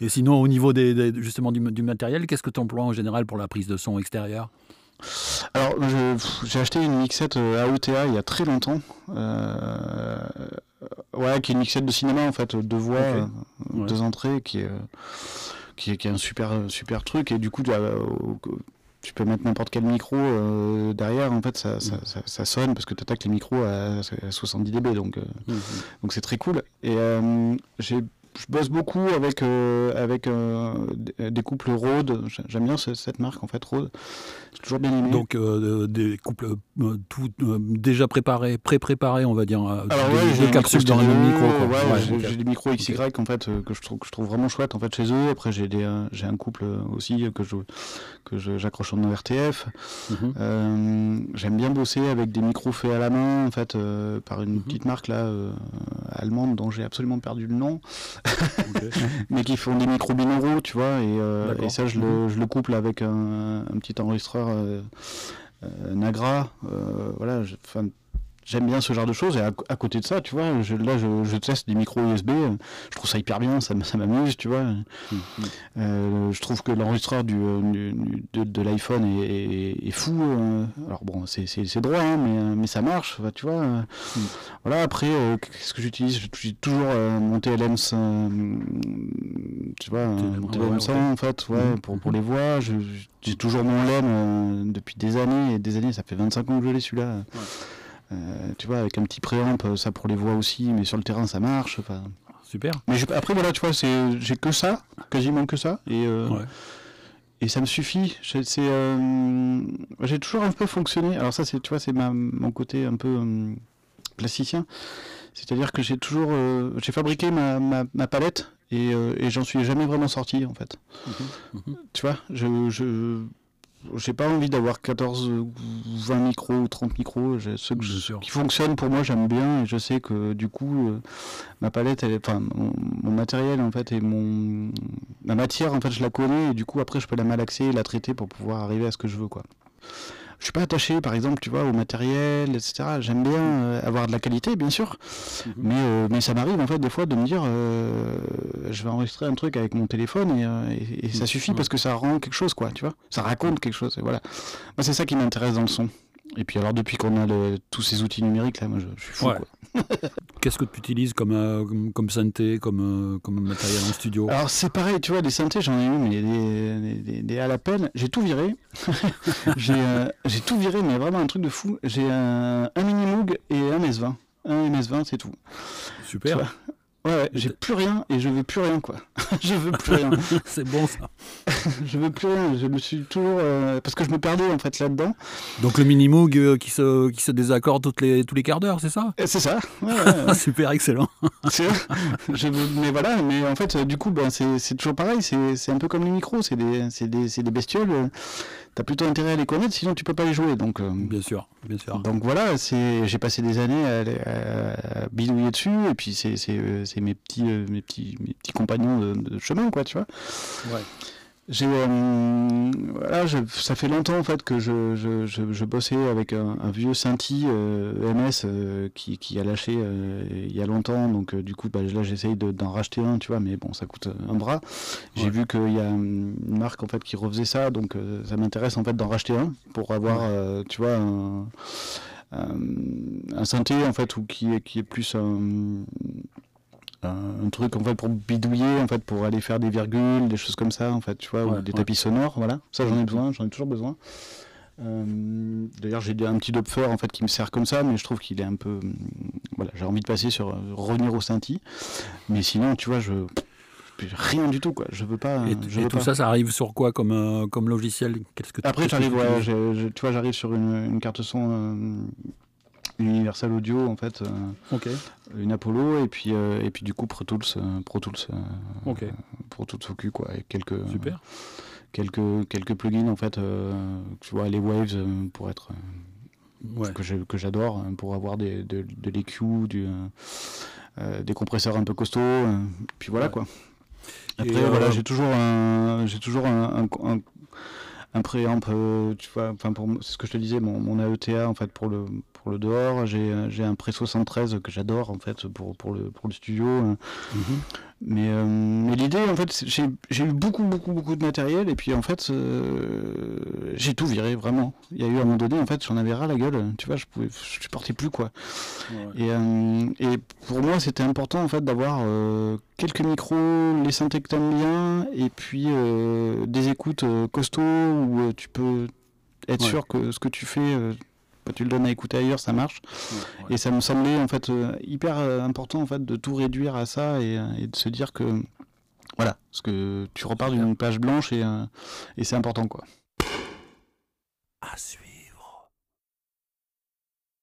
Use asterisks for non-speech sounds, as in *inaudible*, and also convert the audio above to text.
Et sinon, au niveau des, justement du, matériel, qu'est-ce que tu emploies en général pour la prise de son extérieure alors, j'ai acheté une mixette euh, AOTA il y a très longtemps. Euh, ouais, qui est une mixette de cinéma en fait, deux voix, euh, deux entrées, qui est, qui est, qui est un super, super truc. Et du coup, tu peux mettre n'importe quel micro derrière, en fait, ça, mm. ça, ça, sonne parce que tu attaques les micros à, 70 dB, donc mm, mm. donc c'est très cool. Et j'ai je bosse beaucoup avec, euh, avec euh, des couples Rode. J'aime bien cette marque en fait, Rode. J'ai toujours bien aimé. Donc euh, des couples tout déjà préparés, pré-préparés, on va dire. Alors ouais, des, capsules dans le même micro. Ouais, j'ai des micros XY en fait que je trouve que je trouve vraiment chouette en fait chez eux. Après j'ai des j'ai un couple aussi que je que j'accroche en RTF. Mhm. J'aime bien bosser avec des micros faits à la main en fait par une mhm. petite marque là allemande dont j'ai absolument perdu le nom. Mais qui font des micros binauraux, tu vois, et, euh, ça, je, le, mhm. je, le, couple avec un, petit enregistreur euh, euh, Nagra. voilà, j'aime bien ce genre de choses. Et à, côté de ça, tu vois, je, là, je, teste des micros USB. Je trouve ça hyper bien, ça, ça m'amuse, tu vois. Hum. Euh, je trouve que l'enregistreur du, de, l'iPhone est, fou. Euh. alors bon, c'est droit, hein, mais, mais ça marche, tu vois. Hum. Voilà, après, euh, qu'est-ce que j'utilise? J'utilise toujours mon TLM, tu vois, mon TLM 100, en fait, ouais, pour, pour les voix. J'ai toujours mon LEM depuis des années, et des années, ça fait 25 ans que je l'ai celui-là. Euh, tu vois, avec un petit préamp, euh, ça pour les voix aussi, mais sur le terrain ça marche. Enfin. Super. Mais après voilà, tu vois, j'ai que ça, quasiment que ça, et euh, et ça me suffit. J'ai toujours un peu fonctionné. Alors ça, c'est tu vois, c'est mon côté un peu plasticien. C'est-à-dire que j'ai toujours, j'ai fabriqué ma, ma, palette et, et j'en suis jamais vraiment sorti en fait. Mhm. Mhm. Tu vois, je, je j'ai pas envie d'avoir 14 ou 20 micros ou 30 micros. Ceux qui fonctionnent pour moi, j'aime bien et je sais que du coup, euh, ma palette, elle enfin, mon, matériel en fait et mon ma matière en fait, je la connais et du coup après, je peux la malaxer et la traiter pour pouvoir arriver à ce que je veux quoi je suis pas attaché, par exemple, tu vois, au matériel, etc. J'aime bien euh, avoir de la qualité, bien sûr, mhm. mais, euh, mais ça m'arrive en fait des fois de me dire, euh, je vais enregistrer un truc avec mon téléphone et, ça suffit parce que ça rend quelque chose, quoi, tu vois, ça raconte quelque chose, et voilà. Moi, c'est ça qui m'intéresse dans le son. Et puis alors depuis qu'on a tous ces outils numériques là, moi je, suis fou. *laughs* Qu'est-ce que tu utilises comme, euh, comme, synthé, comme, euh, comme matériel en studio? Alors c'est pareil, tu vois, des synthés j'en ai eu, mais des, à la peine. J'ai tout viré. *laughs* Euh, j'ai tout viré, mais vraiment un truc de fou. J'ai un, un Mini Moog et un MS20. Un MS20, c'est tout. Super. Ouais, j'ai plus rien et je veux plus rien quoi. *laughs* je veux plus rien. *laughs* c'est bon ça. *laughs* je veux plus rien. Je me suis toujours euh, parce que je me perdais en fait là-dedans. Donc le mini Moog euh, qui se qui se désaccorde toutes les tous les quarts d'heure, c'est ça? C'est ça. Super excellent. je mais voilà, mais en fait du coup ben, c'est toujours pareil. C'est un peu comme les micros. C'est des c'est des, des bestioles tu as plutôt intérêt à les connaître, sinon tu peux pas les jouer. Donc, euh, bien sûr, bien sûr. Donc voilà, c'est, j'ai passé des années à, bidouiller dessus, et puis c'est, c'est mes petits, euh, mes petits, mes petits compagnons de, de, chemin, quoi, tu vois. Ouais. J'ai, euh, voilà, ça fait longtemps en fait que je, je, je, bossais avec un, vieux Synthi euh, MS euh, qui, qui, a lâché il y a longtemps, donc du coup bah, là j'essaye d'en racheter un, tu vois, mais bon ça coûte un bras. J'ai vu qu'il y a une marque en fait qui refaisait ça, donc ça m'intéresse en fait d'en racheter un pour avoir, tu vois, un, un, synthé en fait ou qui est, qui est plus un un truc en fait pour bidouiller en fait pour aller faire des virgules des choses comme ça en fait tu vois ou des tapis sonores voilà. Ça j'en ai besoin j'en ai toujours besoin. Euh, d'ailleurs j'ai un petit Dopfer en fait qui me sert comme ça mais je trouve qu'il est un peu voilà j'ai envie de passer sur revenir au Synthi mais sinon tu vois je rien du tout quoi. Je veux pas et, je tout ça ça arrive sur quoi comme euh, comme logiciel? Qu'est-ce que après j'arrive tu vois j'arrive sur une, carte son euh, Universal Audio en fait. Euh, une Apollo et puis euh, et puis du coup Pro Tools, euh, Pro Tools, Pro Tools OQ quoi et quelques Super. quelques quelques plugins en fait. tu vois les Waves pour être que j'adore hein, pour avoir des, de, de l'EQ, du, des compresseurs un peu costauds. puis voilà quoi. Après voilà j'ai toujours un j'ai toujours un un préamp, tu vois, enfin pour c'est ce que je te disais, mon, mon AETA en fait pour le pour le dehors. J'ai un pré 73 que j'adore en fait pour, le, studio. Mhm. Mais, euh, mais l'idée, en fait, j'ai eu beaucoup, beaucoup, beaucoup de matériel et puis en fait, euh, j'ai tout viré vraiment. Il y a eu à un moment donné, en fait, j'en avais ras la gueule. Tu vois, je pouvais, je supportais plus quoi. Et, euh, et pour moi, c'était important en fait d'avoir quelques micros, les synthés que t'aimes bien et puis des écoutes costauds où tu peux être sûr que ce que tu fais tu le donnes à écouter ailleurs, ça marche. Et ça me semblait en fait euh, hyper euh, important en fait de tout réduire à ça et, euh, de se dire que voilà, parce que tu repars d'une page blanche et, et c'est important quoi. À suivre.